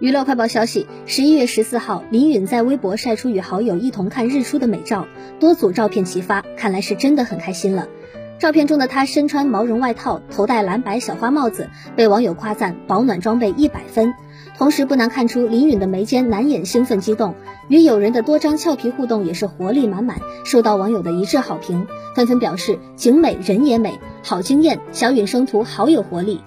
娱乐快报消息：十一月十四号，林允在微博晒出与好友一同看日出的美照，多组照片齐发，看来是真的很开心了。照片中的她身穿毛绒外套，头戴蓝白小花帽子，被网友夸赞保暖装备一百分。同时，不难看出林允的眉间难掩兴奋激动，与友人的多张俏皮互动也是活力满满，受到网友的一致好评，纷纷表示景美人也美，好惊艳，小允生图好有活力。